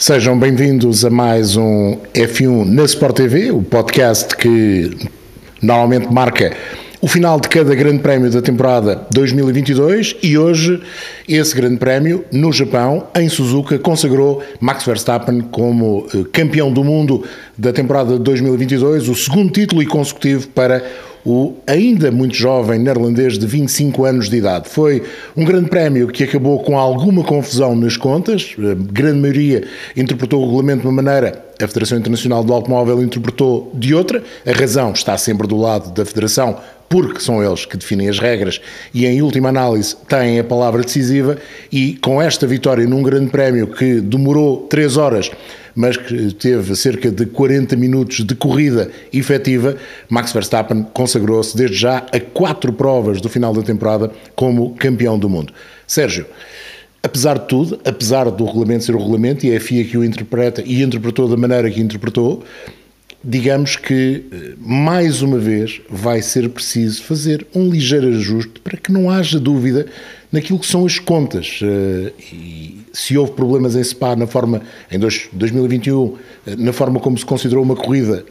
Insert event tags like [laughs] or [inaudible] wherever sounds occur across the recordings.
Sejam bem-vindos a mais um F1 na Sport TV, o podcast que normalmente marca o final de cada Grande Prémio da temporada 2022 e hoje esse Grande Prémio no Japão, em Suzuka, consagrou Max Verstappen como eh, campeão do mundo da temporada 2022, o segundo título consecutivo para o ainda muito jovem neerlandês de 25 anos de idade. Foi um grande prémio que acabou com alguma confusão nas contas, a grande maioria interpretou o regulamento de uma maneira, a Federação Internacional do Automóvel interpretou de outra, a razão está sempre do lado da Federação, porque são eles que definem as regras e, em última análise, têm a palavra decisiva. E com esta vitória num grande prémio que demorou 3 horas, mas que teve cerca de 40 minutos de corrida efetiva, Max Verstappen consagrou-se desde já a quatro provas do final da temporada como campeão do mundo. Sérgio. Apesar de tudo, apesar do regulamento ser o regulamento e é a FIA que o interpreta e interpretou da maneira que interpretou, digamos que, eh, mais uma vez, vai ser preciso fazer um ligeiro ajuste para que não haja dúvida naquilo que são as contas. Eh, e se houve problemas em Spa na forma, em 2021, eh, na forma como se considerou uma corrida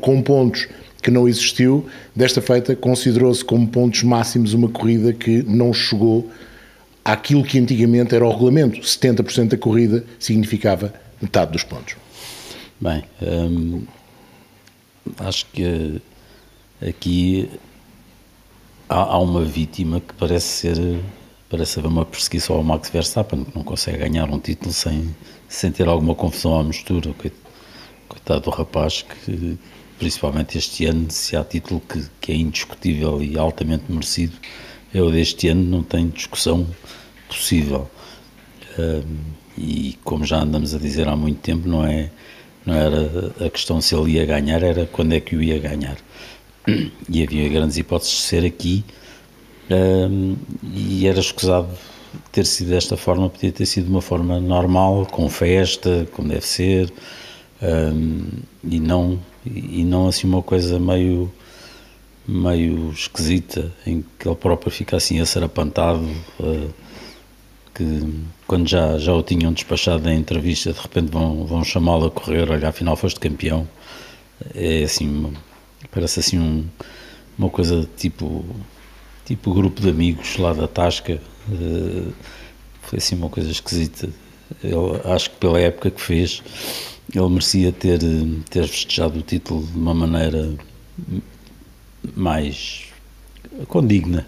com pontos que não existiu, desta feita considerou-se como pontos máximos uma corrida que não chegou àquilo que antigamente era o regulamento. 70% da corrida significava metade dos pontos. Bem, hum, acho que aqui há, há, uma vítima que parece ser parece haver uma perseguição ao Max Verstappen, que não consegue ganhar um título sem, sem ter alguma confusão à mistura. Coitado do rapaz que, principalmente este ano, se há título que, que é indiscutível e altamente merecido, é o deste ano, não tem discussão possível. Um, e como já andamos a dizer há muito tempo, não é não era a questão se ele ia ganhar, era quando é que o ia ganhar. E havia grandes hipóteses de ser aqui, um, e era escusado ter sido desta forma, podia ter sido de uma forma normal, com festa, como deve ser, um, e não e não assim uma coisa meio meio esquisita em que ele próprio fica assim a ser apantado uh, que quando já, já o tinham despachado na entrevista, de repente vão, vão chamá-lo a correr, olha, afinal foste campeão. É assim, parece assim um, uma coisa tipo, tipo grupo de amigos lá da Tasca. Uh, foi assim uma coisa esquisita. Eu acho que pela época que fez, ele merecia ter, ter festejado o título de uma maneira mais condigna.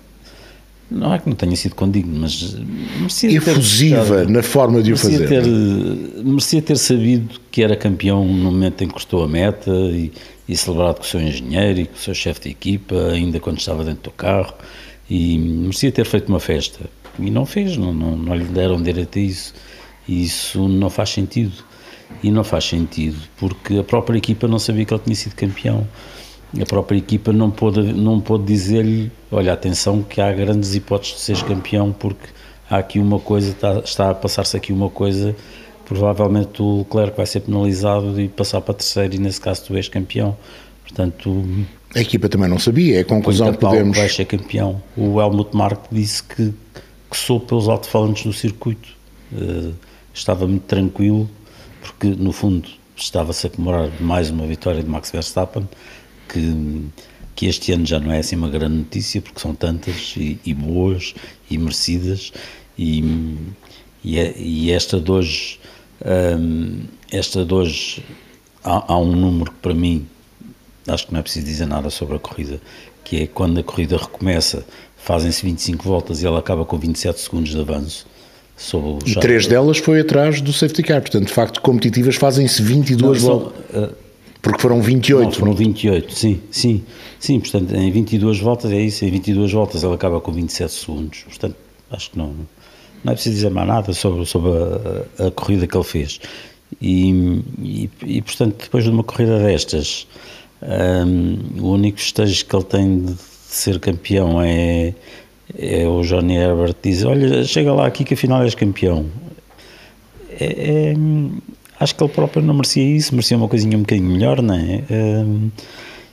Não é que não tenha sido condigno, mas merecia Efusiva ter, na forma de o fazer. Ter, merecia ter sabido que era campeão no momento em que cortou a meta e, e celebrado com o seu engenheiro e com o seu chefe de equipa, ainda quando estava dentro do carro, e merecia ter feito uma festa. E não fez, não, não, não lhe deram direito a isso. E isso não faz sentido. E não faz sentido porque a própria equipa não sabia que ele tinha sido campeão a própria equipa não pôde, não pôde dizer-lhe: olha, atenção, que há grandes hipóteses de seres campeão, porque há aqui uma coisa, está, está a passar-se aqui uma coisa, provavelmente o Leclerc vai ser penalizado e passar para terceiro, e nesse caso tu és campeão. Portanto. A equipa também não sabia, é a conclusão que podemos. vai ser campeão. O Helmut Mark disse que, que sou pelos alto-falantes do circuito. Uh, estava muito tranquilo, porque no fundo estava-se a comemorar mais uma vitória de Max Verstappen que, que este ano já não é assim uma grande notícia, porque são tantas e, e boas e merecidas, e, e, é, e esta de hoje, um, esta de hoje há, há um número que para mim, acho que não é preciso dizer nada sobre a corrida, que é quando a corrida recomeça, fazem-se 25 voltas e ela acaba com 27 segundos de avanço. E três delas foi atrás do safety car, portanto, de facto, competitivas fazem-se 22 voltas. Uh, porque foram 28. Não, foram 28, sim, sim. Sim, portanto, em 22 voltas é isso, em 22 voltas ele acaba com 27 segundos. Portanto, acho que não, não é preciso dizer mais nada sobre, sobre a, a corrida que ele fez. E, e, e, portanto, depois de uma corrida destas, um, o único festejo que ele tem de ser campeão é, é o Johnny Herbert diz: Olha, chega lá aqui que afinal és campeão. É, é, acho que ele próprio não merecia isso, merecia uma coisinha um bocadinho melhor, não é? Um,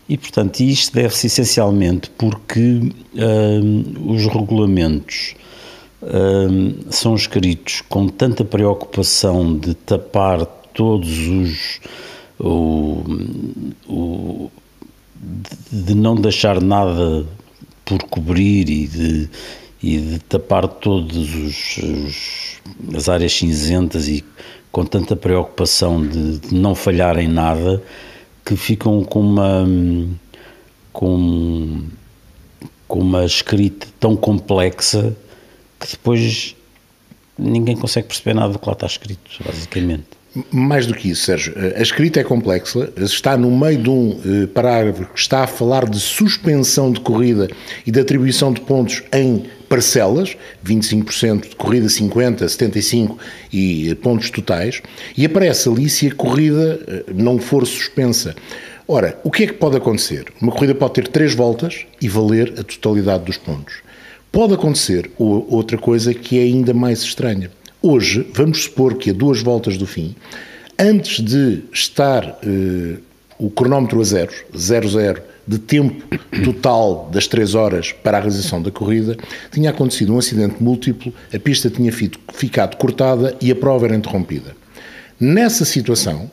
e, portanto, isto deve-se essencialmente porque um, os regulamentos são escritos com tanta preocupação de tapar todos os. O, o, de não deixar nada por cobrir e de, e de tapar todas as áreas cinzentas e com tanta preocupação de, de, não falhar em nada que ficam com uma com, com uma escrita tão complexa que depois ninguém consegue perceber nada do que lá está escrito, basicamente. Mais do que isso, Sérgio, a escrita é complexa, está no meio de um eh, parágrafo que está a falar de suspensão de corrida e de atribuição de pontos em parcelas, 25% de corrida, 50%, 75% e eh, pontos totais, e aparece ali se a corrida eh, não for suspensa. Ora, o que é que pode acontecer? Uma corrida pode ter três voltas e valer a totalidade dos pontos. Pode acontecer outra coisa que é ainda mais estranha. Hoje, vamos supor que a duas voltas do fim, antes de estar eh, o cronómetro a zeros, zero zero, de tempo total das três horas para a realização da corrida, tinha acontecido um acidente múltiplo, a pista tinha ficado cortada e a prova era interrompida. Nessa situação,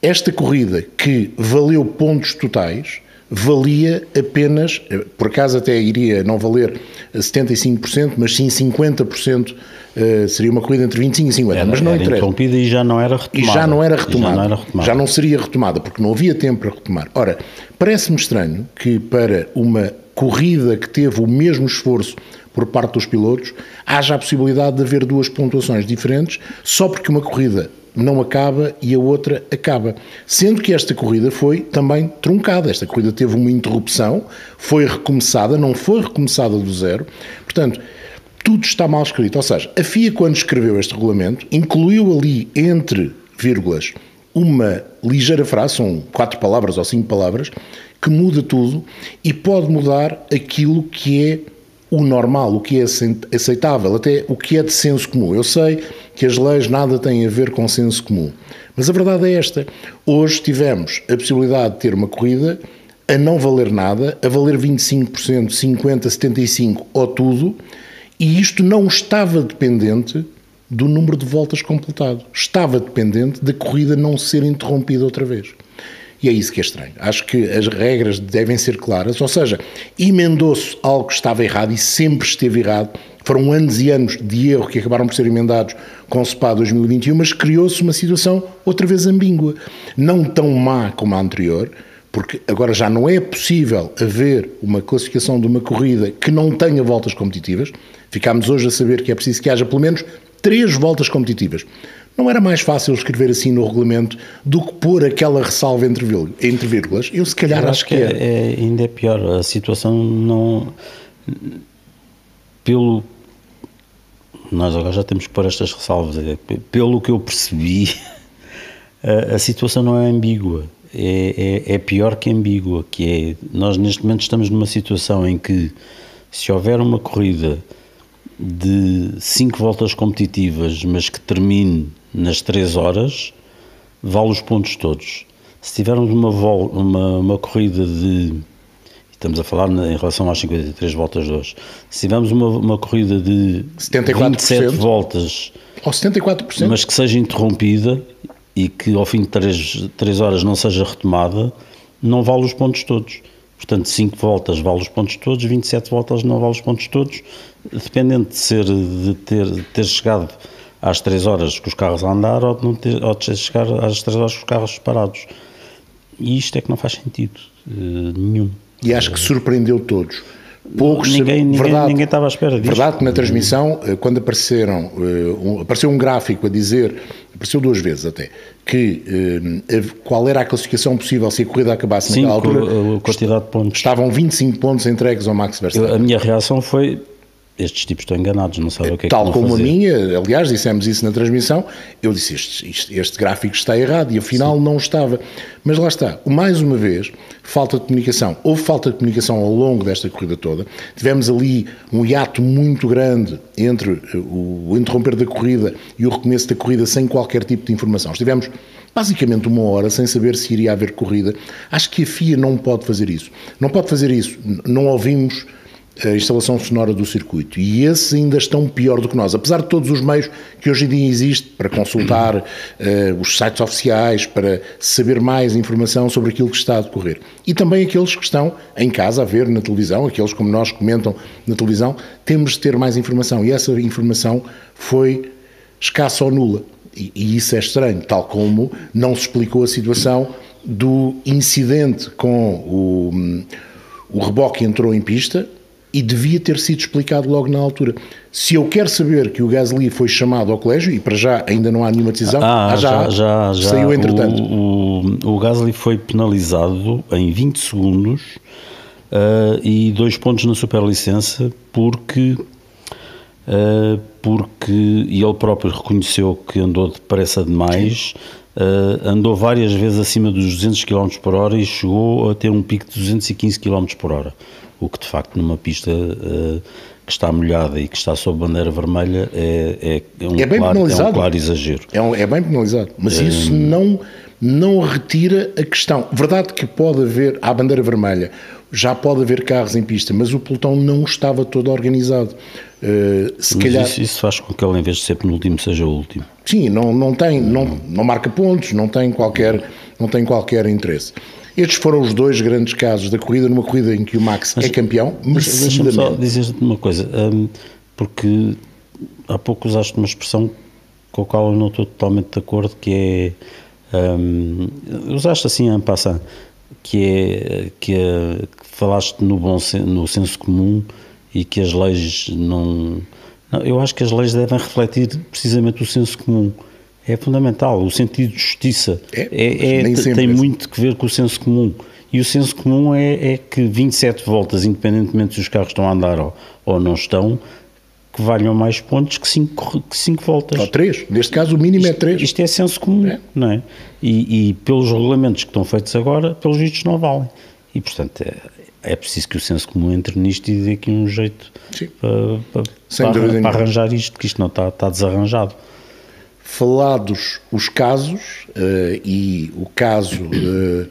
esta corrida que valeu pontos totais, valia apenas, eh, por acaso até iria não valer 75%, mas sim 50%, eh, seria uma corrida entre 25 e 50, era, mas não era interessa. interrompida e já não era retomada. E já não era retomada. Já não, era retomada. já não seria retomada, porque não havia tempo para retomar. Ora, parece-me estranho que para uma corrida que teve o mesmo esforço por parte dos pilotos, haja a possibilidade de haver duas pontuações diferentes, só porque uma corrida não acaba e a outra acaba. Sendo que esta corrida foi também truncada. Esta corrida teve uma interrupção, foi recomeçada, não foi recomeçada do zero. Portanto, tudo está mal escrito. Ou seja, a FIA, quando escreveu este regulamento, incluiu ali entre vírgulas uma ligeira frase, são quatro palavras ou cinco palavras, que muda tudo e pode mudar aquilo que é o normal, o que é aceitável, até o que é de senso comum. Eu sei que as leis nada têm a ver com senso comum, mas a verdade é esta. Hoje tivemos a possibilidade de ter uma corrida a não valer nada, a valer 25%, 50%, 75% ou tudo, e isto não estava dependente do número de voltas completado. Estava dependente da corrida não ser interrompida outra vez. E é isso que é estranho. Acho que as regras devem ser claras, ou seja, emendou-se algo que estava errado e sempre esteve errado. Foram anos e anos de erro que acabaram por ser emendados com o SPA 2021, mas criou-se uma situação outra vez ambígua. Não tão má como a anterior, porque agora já não é possível haver uma classificação de uma corrida que não tenha voltas competitivas. Ficámos hoje a saber que é preciso que haja pelo menos três voltas competitivas. Não era mais fácil escrever assim no regulamento do que pôr aquela ressalva entre, entre vírgulas? Eu se calhar Eu acho, acho que, é, é, ainda é pior. A situação não. Pelo. Nós agora já temos que pôr estas ressalvas. É, pelo que eu percebi, [laughs] a, a situação não é ambígua. É, é, é, pior que ambígua. Que é, nós neste momento estamos numa situação em que se houver uma corrida de cinco voltas competitivas, mas que termine nas 3 horas, vale os pontos todos. Se tivermos uma, vol uma, uma corrida de. Estamos a falar em relação às 53 voltas de hoje. Se tivermos uma, uma corrida de 74%, 27 voltas, ou 74%, mas que seja interrompida e que ao fim de 3, 3 horas não seja retomada, não vale os pontos todos. Portanto, 5 voltas vale os pontos todos, 27 voltas não vale os pontos todos, dependendo de, ser, de ter, de ter chegado às 3 horas com os carros a andar ou de, ter, ou de chegar às 3 horas com os carros parados. E isto é que não faz sentido uh, nenhum. E acho que surpreendeu todos. Poucos ninguém, ninguém, verdade, ninguém estava à espera disso. Verdade que na transmissão, eh, quando apareceram, uh, um, apareceu um gráfico a dizer, apareceu duas vezes até, que qual era a classificação possível se a corrida acabasse Sim, naquela altura. a quantidade de pontos. Estavam 25 pontos entregues ao Max Verstappen. a minha reação foi, estes tipos estão enganados, não sabem o que é Tal que como fazer. a minha, aliás, dissemos isso na transmissão, eu disse este, este, este gráfico está errado e afinal Sim. não estava. Mas lá está, mais uma vez, falta de comunicação. Houve falta de comunicação ao longo desta corrida toda. Tivemos ali um hiato muito grande entre eh, o, o interromper da corrida e o recomeço da corrida sem qualquer tipo de informação. Estivemos basicamente uma hora sem saber se iria haver corrida. Acho que a FIA não pode fazer isso. Não pode fazer isso. Não ouvimos a instalação sonora do circuito. E esses ainda estão pior do que nós. Apesar de todos os meios que hoje em dia existem para consultar uh, os sites oficiais, para saber mais informação sobre aquilo que está a decorrer. E também aqueles que estão em casa a ver na televisão, aqueles como nós comentam na televisão, temos de ter mais informação. E essa informação foi escassa ou nula. E, e isso é estranho, tal como não se explicou a situação do incidente com o, o reboque entrou em pista e devia ter sido explicado logo na altura. Se eu quero saber que o Gasly foi chamado ao colégio, e para já ainda não há nenhuma decisão, ah, ah já, já, já, saiu entretanto. O, o, o Gasly foi penalizado em 20 segundos uh, e dois pontos na superlicença porque uh, porque e ele próprio reconheceu que andou depressa demais, uh, andou várias vezes acima dos 200 km por hora e chegou a ter um pico de 215 km por hora o que de facto numa pista uh, que está molhada e que está sob bandeira vermelha é, é, um, é bem claro, penalizado. é um claro exagero. É, um, é bem penalizado, mas isso não, não retira a questão. Verdade que pode haver, à bandeira vermelha, já pode haver carros em pista, mas o pelotão não estava todo organizado. Uh, se mas calhar... isso, isso, faz com que ele, em vez de ser penúltimo, seja o último. Sim, não, não, tem, não, não marca pontos, não tem qualquer, não tem qualquer interesse. Estes foram os dois grandes casos da corrida, numa corrida em que o Max mas, é campeão, mas, deixa-me só dizer-te uma coisa, um, porque há pouco usaste uma expressão com a qual eu não estou totalmente de acordo, que é, um, usaste assim em passant, que é, que, é, que falaste no, bom, no senso comum e que as leis não, não, eu acho que as leis devem refletir precisamente o senso comum é fundamental. O sentido de justiça é, é, é tem muito que ver com o senso comum. E o senso comum é, é, que 27 voltas, independentemente se os carros estão a andar ou, ou não estão, que valham mais pontos que 5 que cinco voltas. Ou 3. Neste caso, o mínimo é isto, é 3. Isto é senso comum, é. não é? E, e, pelos regulamentos que estão feitos agora, pelos vistos não valem. E, portanto, é, é preciso que o senso comum entre nisto e dê aqui um jeito para, para, para, para arranjar isto, que isto não está, está desarranjado falados os casos uh, e o caso uh,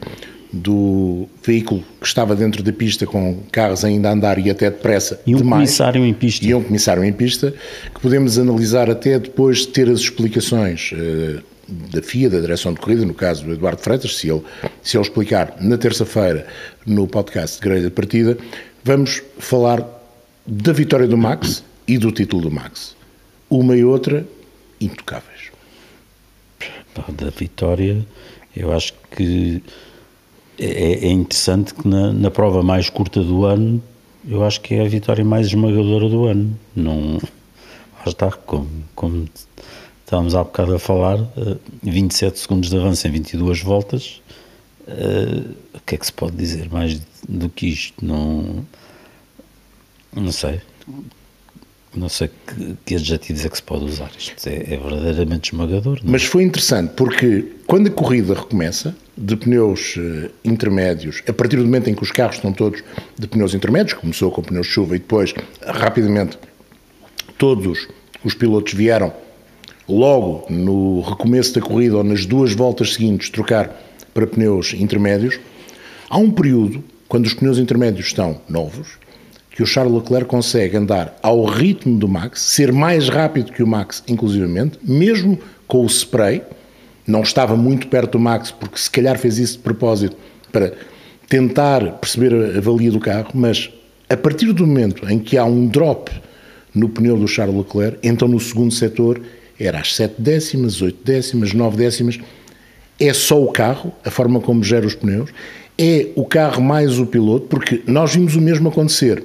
do veículo que estava dentro da pista com carros ainda a andar e até depressa e um demais, comissário em pista e um comissário em pista que podemos analisar até depois de ter as explicações uh, da FIA, da direção de corrida, no caso do Eduardo Freitas, se ele, se ele explicar na terça-feira no podcast de grelha de partida, vamos falar da vitória do Max e do título do Max. Uma e outra intocáveis da vitória, eu acho que é, é interessante que na, na, prova mais curta do ano, eu acho que é a vitória mais esmagadora do ano. Não, lá está, como, como estávamos há bocado a falar, 27 eh, segundos de avanço em 22 voltas, uh, o que é que se pode dizer mais do que isto? Não, não sei não sei que, que adjetivos é que se pode usar. Isto é, é verdadeiramente esmagador. Não? É? Mas foi interessante porque quando a corrida recomeça, de pneus uh, intermédios, a partir do momento em que os carros estão todos de pneus intermédios, começou com pneus de chuva e depois, rapidamente, todos os pilotos vieram logo no recomeço da corrida ou nas duas voltas seguintes trocar para pneus intermédios. Há um período, quando os pneus intermédios estão novos, que o Charles Leclerc consegue andar ao ritmo do Max, ser mais rápido que o Max, inclusivamente, mesmo com o spray. Não estava muito perto do Max, porque se calhar fez isso de propósito para tentar perceber a valia do carro, mas a partir do momento em que há um drop no pneu do Charles Leclerc, então no segundo setor era às 7 décimas, 8 décimas, 9 décimas. É só o carro, a forma como gera os pneus, é o carro mais o piloto, porque nós vimos o mesmo acontecer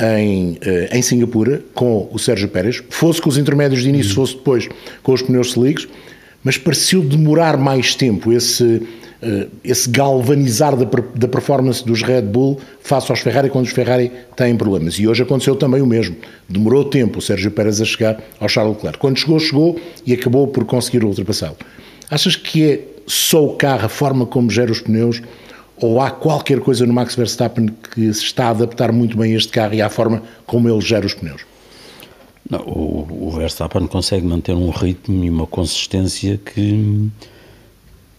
em, eh, em Singapura com o Sérgio Pérez, fosse com os intermédios de início, fosse depois com os pneus slicks, mas pareceu demorar mais tempo esse, eh, esse galvanizar da, da performance dos Red Bull face aos Ferrari quando os Ferrari têm problemas. E hoje aconteceu também o mesmo. Demorou tempo o Sérgio Pérez a chegar ao Charles Leclerc. Quando chegou, chegou e acabou por conseguir ultrapassá-lo. Achas que é só o carro, a forma como gera os pneus, ou há qualquer coisa no Max Verstappen que se está a adaptar muito bem a este carro e à forma como ele gera os pneus? Não, o, o, Verstappen consegue manter um ritmo e uma consistência que,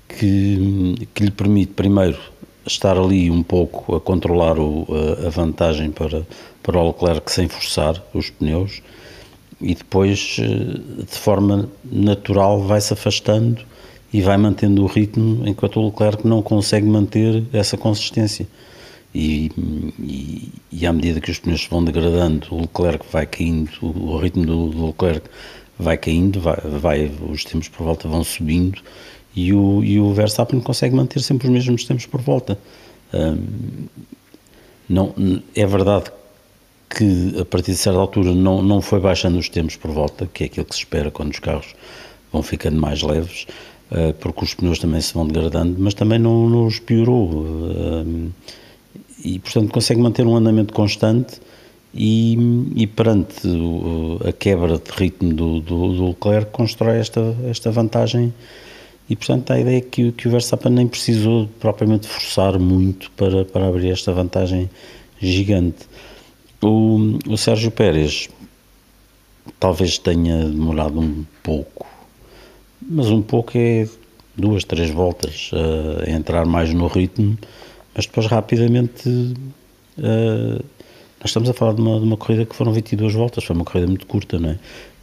que, que lhe permite, primeiro, estar ali um pouco a controlar o, a, vantagem para, para o Leclerc sem forçar os pneus e depois, eh, de forma natural, vai-se afastando e vai mantendo o ritmo, enquanto o Leclerc não consegue manter essa consistência. E, e, e à medida que os pneus vão degradando, o Leclerc vai caindo, o, ritmo do, do, Leclerc vai caindo, vai, vai, os tempos por volta vão subindo e o, e o Verstappen consegue manter sempre os mesmos tempos por volta. Um, não, é verdade que a partir de certa altura não, não foi baixando os tempos por volta, que é aquilo que se espera quando os carros vão ficando mais leves, porque os pneus também se vão degradando, mas também não, não os piorou. Uh, e, portanto, consegue manter um andamento constante e, e perante a quebra de ritmo do, do, do Leclerc constrói esta, esta vantagem e portanto a ideia é que, que o Verstappen nem precisou propriamente forçar muito para, para abrir esta vantagem gigante. O, o Sérgio Pérez talvez tenha demorado um pouco, mas um pouco é duas, três voltas a entrar mais no ritmo, mas depois rapidamente uh, nós estamos a falar de uma, de uma corrida que foram 22 voltas, foi uma corrida muito curta, não é?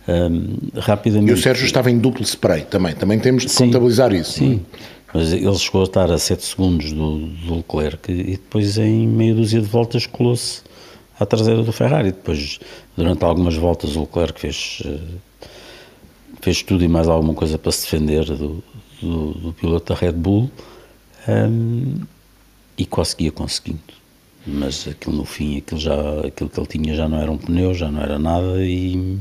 Um, rapidamente. E o Sérgio estava em duplo spray também, também temos de sim, contabilizar isso. Sim, mas ele chegou a estar a 7 segundos do, do Leclerc e depois em meia dúzia de voltas colou-se à traseira do Ferrari. Depois, durante algumas voltas, o Leclerc fez, eh, fez tudo e mais alguma coisa para se defender do, do, do piloto da Red Bull um, e conseguia conseguindo. Mas aquilo no fim, aquilo, já, aquilo que ele tinha já não era um pneu, já não era nada e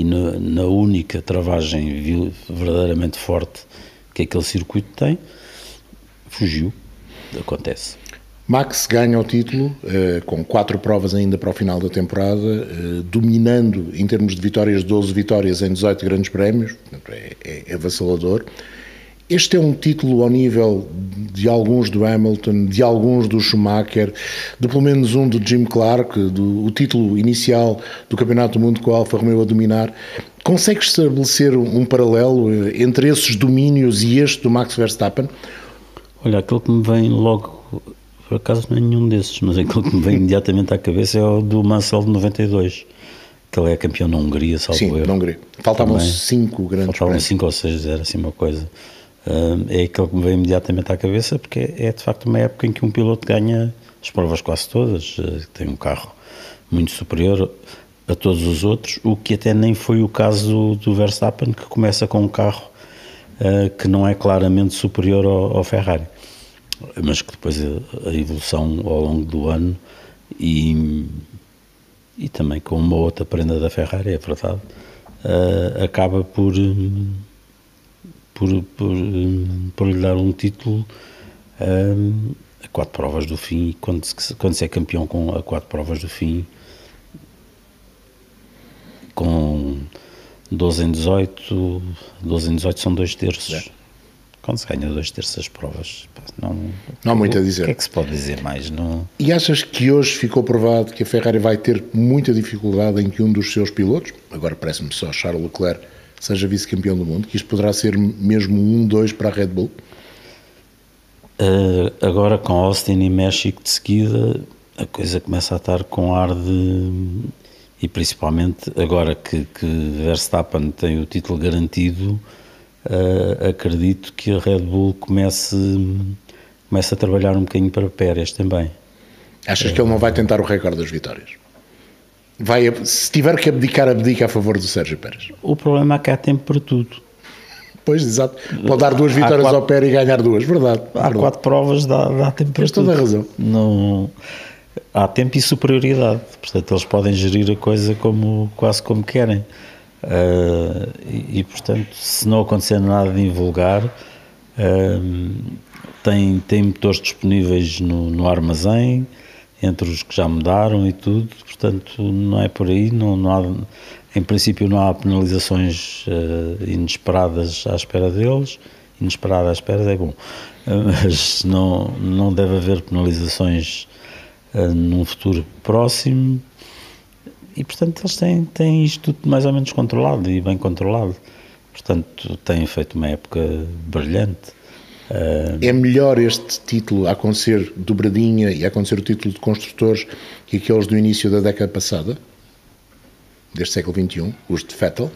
e na, na única travagem verdadeiramente forte que aquele circuito tem, fugiu. Acontece. Max ganha o título eh, com quatro provas ainda para o final da temporada, eh, dominando em termos de vitórias, 12 vitórias em 18 grandes prémios, é, é, é avassalador. Este é um título ao nível de alguns do Hamilton, de alguns do Schumacher, de pelo menos um do Jim Clark, do, o título inicial do Campeonato do Mundo com a Alfa Romeo a dominar. Consegues estabelecer um paralelo eh, entre esses domínios e este do Max Verstappen? Olha, aquilo que me vem logo, por acaso não é nenhum desses, mas aquilo que me vem [laughs] imediatamente à cabeça é o do Mansell de 92 que ele é campeão na Hungria, salvo Sim, erro. na Hungria. Faltavam Também, cinco grandes Faltavam prémios. cinco ou seis, era assim uma coisa é aquele que me veio imediatamente à cabeça, porque é de facto uma época em que um piloto ganha as provas quase todas, eh, tem um carro muito superior a todos os outros, o que até nem foi o caso do Verstappen, que começa com um carro uh, que não é claramente superior ao, ao, Ferrari, mas que depois a, evolução ao longo do ano e, e também com uma outra prenda da Ferrari, é verdade, uh, acaba por. Por, por, por lhe dar um título um, a quatro provas do fim. Quando se, quando se é campeão com a quatro provas do fim, com 12 em 18, 12 em 18 são dois terços. É. Quando se ganha dois terços das provas, não, não há muito a dizer. O que é que se pode dizer mais? Não... E achas que hoje ficou provado que a Ferrari vai ter muita dificuldade em que um dos seus pilotos, agora parece-me só Charles Leclerc, seja vice-campeão do mundo? Que isto poderá ser mesmo um, dois para a Red Bull? Uh, agora com Austin e México de seguida, a coisa começa a estar com ar de. E principalmente agora que, que Verstappen tem o título garantido, uh, acredito que a Red Bull comece, comece a trabalhar um bocadinho para Pérez também. Achas que ele não vai tentar o recorde das vitórias? vai, se tiver que abdicar, abdica a favor do Sérgio Pérez. O problema é que há tempo para tudo. Pois, exato. Pode dar duas vitórias quatro, ao Pérez e ganhar duas, verdade. Há verdade. quatro provas, dá, dá tempo para Tens tudo. toda a razão. Não, há tempo e superioridade. Portanto, eles podem gerir a coisa como, quase como querem. Uh, e, e, portanto, se não acontecer nada de invulgar, uh, tem, tem motores disponíveis no, no armazém, entre os que já mudaram e tudo, portanto não é por aí, não, não há, em princípio não há penalizações uh, inesperadas à espera deles, inesperada à espera é bom, mas não, não deve haver penalizações num futuro próximo e portanto eles têm, têm isto tudo mais ou menos controlado e bem controlado, portanto têm feito uma época brilhante É melhor este título a acontecer dobradinha e a acontecer o título de construtores que aqueles do início da década passada, deste século XXI, os de Vettel,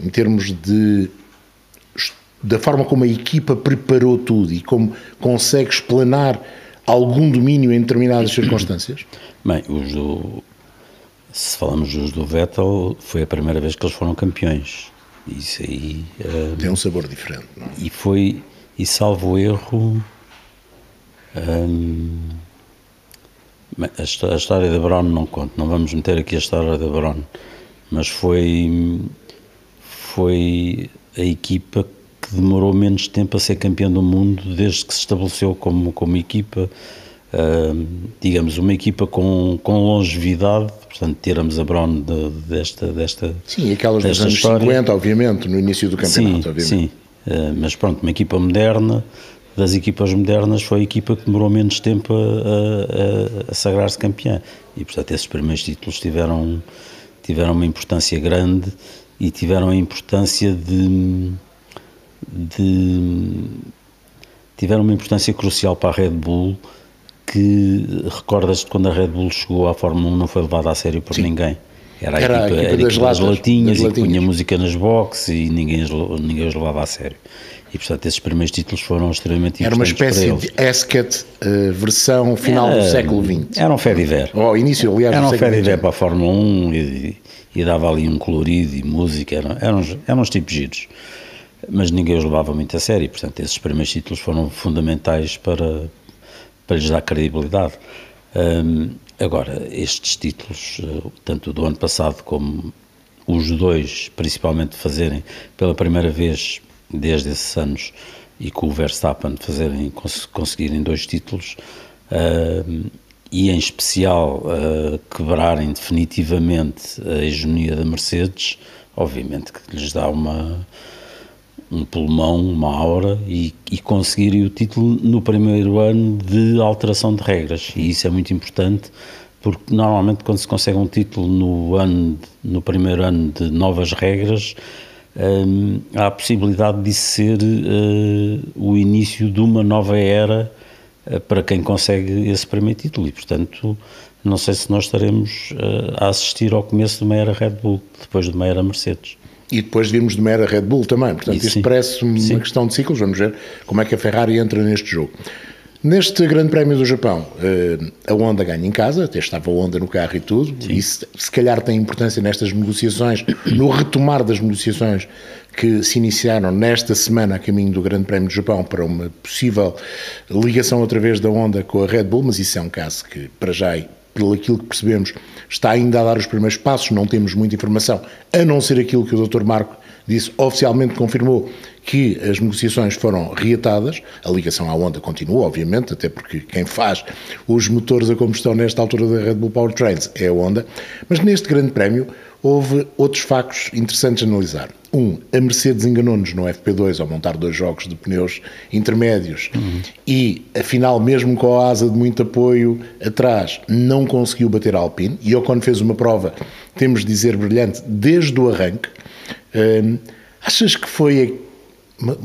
em termos de da forma como a equipa preparou tudo e como consegue explanar algum domínio em determinadas circunstâncias? Bem, os do, se falamos dos do Vettel, foi a primeira vez que eles foram campeões. Isso aí. Um, Tem um sabor diferente, não é? E foi, e salvo erro. Um, a, história da Brown não conta, não vamos meter aqui a história da Brown, mas foi, foi a equipa que demorou menos tempo a ser campeão do mundo desde que se estabeleceu como, como equipa, digamos, uma equipa com, com longevidade, portanto, tiramos a Brown de, desta, desta. Sim, aquelas dos anos história. 50, obviamente, no início do campeonato, sim, obviamente. Sim, uh, mas pronto, uma equipa moderna. Das equipas modernas foi a equipa que demorou menos tempo a, a, a sagrar-se campeã e portanto esses primeiros títulos tiveram tiveram uma importância grande e tiveram a importância de de, tiveram uma importância crucial para a Red Bull que recordas-te quando a Red Bull chegou à Fórmula 1 não foi levada a sério por Sim. ninguém. Era a era equipa, a equipa, era das, equipa das, latas, latinhas das e punha música nas boxes e ninguém, ninguém os levava a sério. E portanto esses primeiros títulos foram extremamente Era uma espécie de Ascot uh, versão final era, do século XX. Era um Fediver. Ou início, aliás, Era um Fediver para a Fórmula 1 e, e, dava ali um colorido e música, eram, eram, eram uns tipos giros mas ninguém os levava muito a sério, portanto esses primeiros títulos foram fundamentais para, para lhes dar credibilidade. Um, agora, estes títulos, eh, tanto do ano passado como os dois, principalmente fazerem pela primeira vez desde esses anos e com o Verstappen fazerem, conseguirem dois títulos, uh, e em especial uh, quebrarem definitivamente a hegemonia da Mercedes, obviamente que lhes dá uma um pulmão, uma aura e, e conseguirem o título no primeiro ano de alteração de regras. E isso é muito importante porque normalmente quando se consegue um título no, ano, no primeiro ano de novas regras, hum, há a possibilidade de ser uh, o início de uma nova era uh, para quem consegue esse primeiro título. E, portanto, não sei se nós estaremos uh, a assistir ao começo de uma era Red Bull, depois de uma era Mercedes e depois vimos de mera Red Bull também. Portanto, isto parece uma questão de ciclos. Vamos ver como é que a Ferrari entra neste jogo. Neste Grande Prémio do Japão, eh, a Honda ganha em casa, até estava a Honda no carro e tudo, Sim. e se, se calhar tem importância nestas negociações, no retomar das negociações que se iniciaram nesta semana a caminho do Grande Prémio do Japão para uma possível ligação outra vez da Honda com a Red Bull, mas isso é um caso que para já pelo aquilo que percebemos, está ainda a dar os primeiros passos, não temos muita informação, a não ser aquilo que o Dr. Marco disse, oficialmente confirmou que as negociações foram reatadas, a ligação à Honda continua, obviamente, até porque quem faz os motores a combustão nesta altura da Red Bull Powertrains é a Honda, mas neste grande prémio houve outros factos interessantes a analisar. Um, a Mercedes enganou-nos no FP2 ao montar dois jogos de pneus intermédios uhum. e, afinal, mesmo com a asa de muito apoio atrás, não conseguiu bater a Alpine. E Ocon fez uma prova, temos de dizer, brilhante, desde o arranque. Hum, achas que foi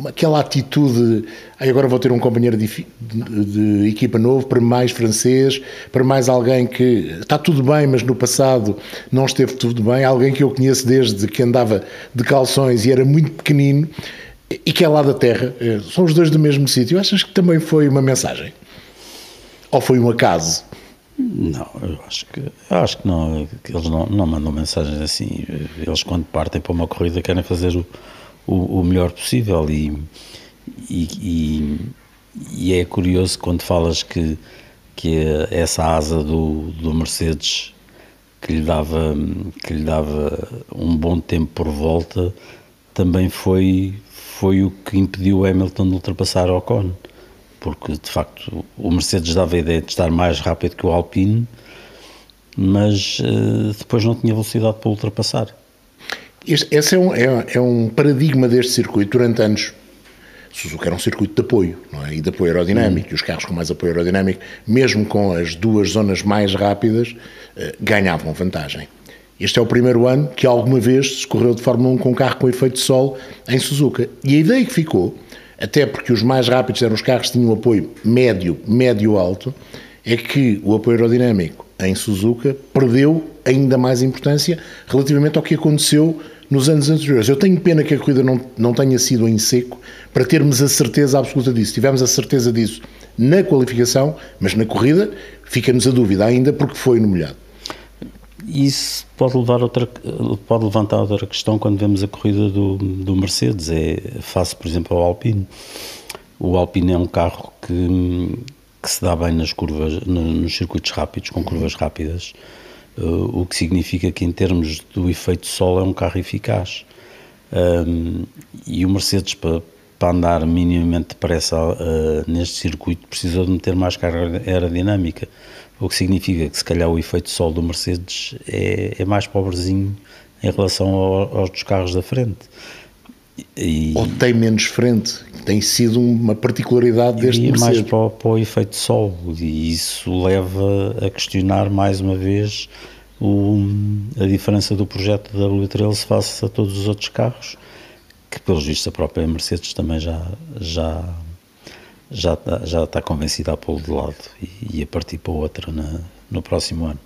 aquela atitude, agora vou ter um companheiro de, de, de, equipa novo, para mais francês, para mais alguém que está tudo bem, mas no passado não esteve tudo bem, alguém que eu conheço desde que andava de calções e era muito pequenino e que é lá da terra, eh, são os dois do mesmo sítio. Achas que também foi uma mensagem? Ou foi um acaso? Não, eu acho que, eu acho que não, que eles não, não mandam mensagens assim. Eles, quando partem para uma corrida, querem fazer o o, o melhor possível e, e, e, é curioso quando falas que, que essa asa do, do Mercedes que lhe, dava, que lhe dava um bom tempo por volta também foi, foi o que impediu o Hamilton de ultrapassar o Ocon porque de facto o Mercedes dava a ideia de estar mais rápido que o Alpine mas uh, depois não tinha velocidade para ultrapassar este, esse é um, é, é um paradigma deste circuito. Durante anos, Suzuka era um circuito de apoio, não é? E de apoio aerodinâmico. Hum. E os carros com mais apoio aerodinâmico, mesmo com as duas zonas mais rápidas, eh, ganhavam vantagem. Este é o primeiro ano que alguma vez se correu de Fórmula 1 com um carro com efeito de sol em Suzuka. E a ideia que ficou até porque os mais rápidos eram os carros que tinham apoio médio, médio-alto, é que o apoio aerodinâmico em Suzuka perdeu ainda mais importância relativamente ao que aconteceu nos anos anteriores. Eu tenho pena que a corrida não, não tenha sido em seco para termos a certeza absoluta disso. Tivemos a certeza disso na qualificação, mas na corrida fica-nos a dúvida ainda porque foi no molhado. Isso pode, levar outra, pode levantar outra questão quando vemos a corrida do, do Mercedes. É face, por exemplo, ao Alpine. O Alpine é um carro que, que se dá bem nas curvas, nos circuitos rápidos, com curvas rápidas, o que significa que, em termos do efeito sol, é um carro eficaz. Um, e o Mercedes, para, para andar minimamente depressa uh, neste circuito, precisou de meter mais carga aerodinâmica, o que significa que, se calhar, o efeito sol do Mercedes é, é mais pobrezinho em relação ao, aos dos carros da frente. E, Ou tem menos frente, tem sido uma particularidade deste e Mercedes. mais para o, para o efeito sol, e isso leva a questionar mais uma vez o, a diferença do projeto da W13 face a todos os outros carros, que pelos vistos a própria Mercedes também já, já, já, já está convencida a pô-lo de lado e, e a partir para outra na, no próximo ano.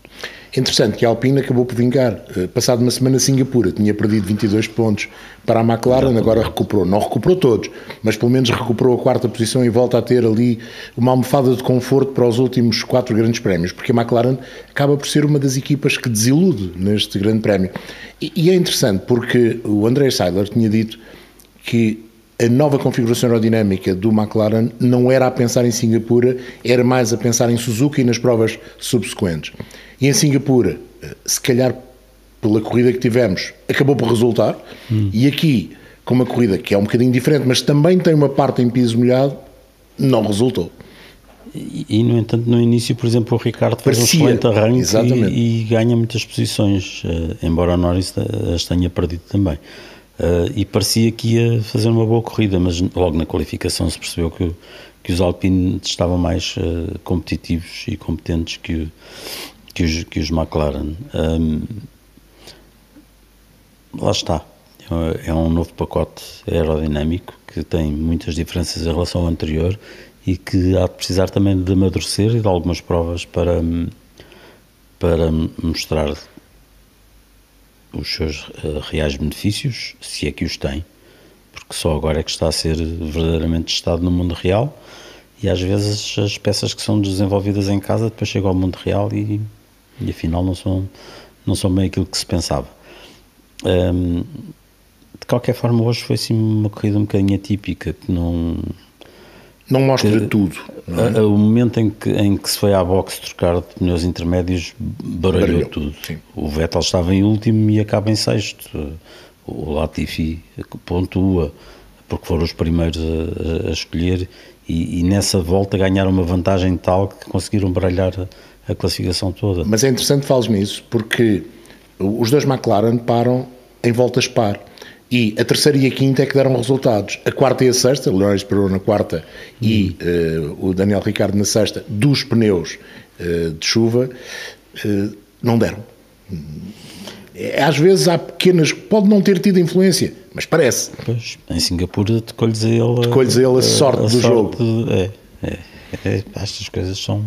Interessante que a Alpine acabou por vingar. Eh, passado uma semana Singapura, tinha perdido 22 pontos para a McLaren, agora recuperou. Não recuperou todos, mas pelo menos recuperou a quarta posição e volta a ter ali uma almofada de conforto para os últimos quatro grandes prémios, porque a McLaren acaba por ser uma das equipas que desilude neste grande prémio. E, e é interessante porque o André Seidler tinha dito que a nova configuração aerodinâmica do McLaren não era a pensar em Singapura, era mais a pensar em Suzuka e nas provas subsequentes. E em Singapura, eh, se calhar pela corrida que tivemos, acabou por resultar, hum. e aqui, com uma corrida que é um bocadinho diferente, mas também tem uma parte em piso molhado, não resultou. E, e, no entanto, no início, por exemplo, o Ricardo fez Parecia, um excelente arranque e, e, ganha muitas posições, uh, embora Norris as tenha perdido também. Uh, e parecia que ia fazer uma boa corrida, mas logo na qualificação se percebeu que, que os Alpine estavam mais uh, competitivos e competentes que, que, os, que os McLaren. Um, lá está. É um novo pacote aerodinâmico que tem muitas diferenças em relação ao anterior e que há de precisar também de amadurecer e de algumas provas para, para mostrar os seus uh, reais benefícios, se é que os tem, porque só agora é que está a ser verdadeiramente testado no mundo real e às vezes as peças que são desenvolvidas em casa depois chegam ao mundo real e, e afinal não são, não são bem aquilo que se pensava. Um, de qualquer forma, hoje foi assim uma corrida um bocadinho atípica, que não. Não mostra que, tudo. Não é? O momento em que, em que se foi à boxe trocar de pneus intermédios baralhou, baralhou tudo. Sim. O Vettel estava em último e acaba em sexto. O Latifi pontua, porque foram os primeiros a, a escolher, e, e, nessa volta ganharam uma vantagem tal que conseguiram baralhar a, a classificação toda. Mas é interessante falas nisso, porque os dois McLaren param em voltas par. E a terceira e a quinta é que deram resultados. A quarta e a sexta, o Lourenço parou na quarta e uh, o Daniel Ricardo na sexta, dos pneus uh, de chuva, uh, não deram. Às vezes há pequenas, pode não ter tido influência, mas parece. Pois, em Singapura tocou-lhes a ele, tocou-lhes a, ele a, sorte a, a do sorte jogo. É, é. [laughs] Estas coisas são.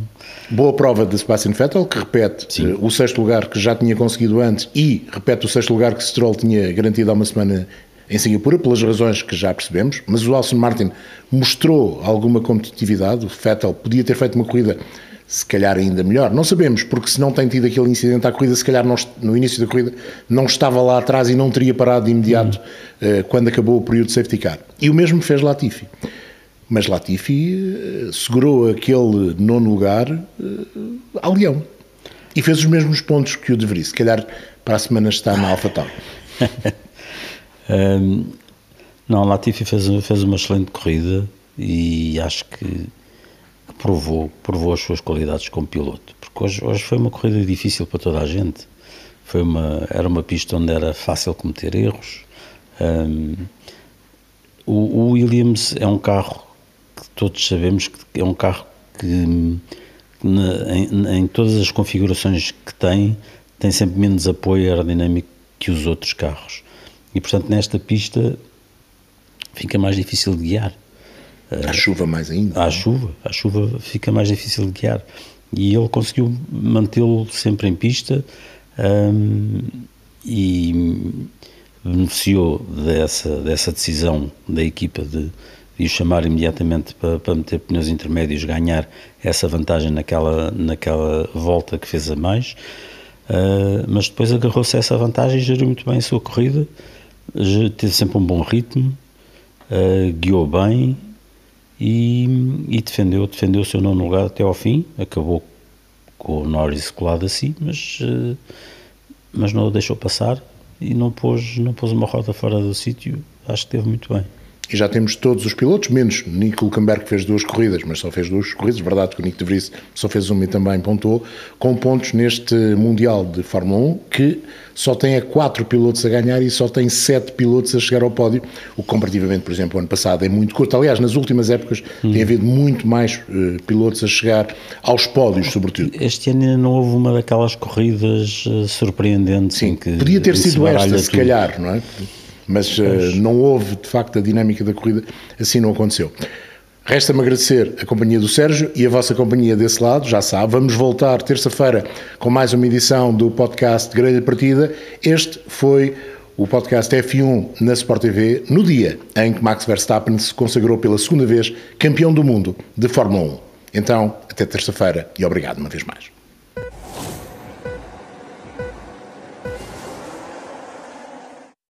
Boa prova de Sebastian Vettel, que repete uh, o sexto lugar que já tinha conseguido antes e repete o sexto lugar que Stroll tinha garantido há uma semana em Singapura, pelas razões que já percebemos. Mas o Alson Martin mostrou alguma competitividade. O Vettel podia ter feito uma corrida se calhar ainda melhor. Não sabemos, porque se não tem tido aquele incidente à corrida, se calhar não, no início da corrida não estava lá atrás e não teria parado de imediato uh, quando acabou o período de safety car. E o mesmo fez Latifi. Mas Latifi eh, segurou aquele nono lugar uh, a leão. E fez os mesmos pontos que o De Vries. Se calhar para a semana está na AlphaTauri. um, [laughs] não, Latifi fez, fez uma excelente corrida e acho que, que, provou, provou as suas qualidades como piloto. Porque hoje, hoje foi uma corrida difícil para toda a gente. Foi uma, era uma pista onde era fácil cometer erros. Um, o, o Williams é um carro que todos sabemos que é um carro que, na, em, em, todas as configurações que tem, tem sempre menos apoio aerodinâmico que os outros carros. E portanto, nesta pista fica mais difícil de guiar. À chuva mais ainda. À chuva, à chuva fica mais difícil de guiar. E ele conseguiu mantê-lo sempre em pista um, e beneficiou dessa, dessa decisão da equipa de, o chamar imediatamente para, para meter pneus intermédios, ganhar essa vantagem naquela, naquela volta que fez a mais. Uh, mas depois agarrou-se a essa vantagem e geriu muito bem a sua corrida, teve sempre um bom ritmo, uh, guiou bem e, e, defendeu, defendeu o seu nono lugar até ao fim, acabou com o Norris colado assim, mas, uh, mas não o deixou passar e não pôs, não pôs uma roda fora do sítio, acho que teve muito bem e já temos todos os pilotos, menos Nico Hulkenberg que fez duas corridas, mas só fez duas corridas, verdade que o Nico de Vries só fez uma e também pontuou, com pontos neste Mundial de Fórmula 1, que só tem a quatro pilotos a ganhar e só tem sete pilotos a chegar ao pódio, o que comparativamente, por exemplo, o ano passado é muito curto. Aliás, nas últimas épocas hum. tem havido muito mais uh, pilotos a chegar aos pódios, sobretudo. Este ano ainda não houve uma daquelas corridas uh, surpreendentes. Sim, que podia ter sido esta, se calhar, não é? Mas uh, não houve de facto a dinâmica da corrida, assim não aconteceu. Resta-me agradecer a companhia do Sérgio e a vossa companhia desse lado, já sabe. Vamos voltar terça-feira com mais uma edição do podcast Grelha Partida. Este foi o podcast F1 na Sport TV, no dia em que Max Verstappen se consagrou pela segunda vez campeão do mundo de Fórmula 1. Então, até terça-feira e obrigado uma vez mais.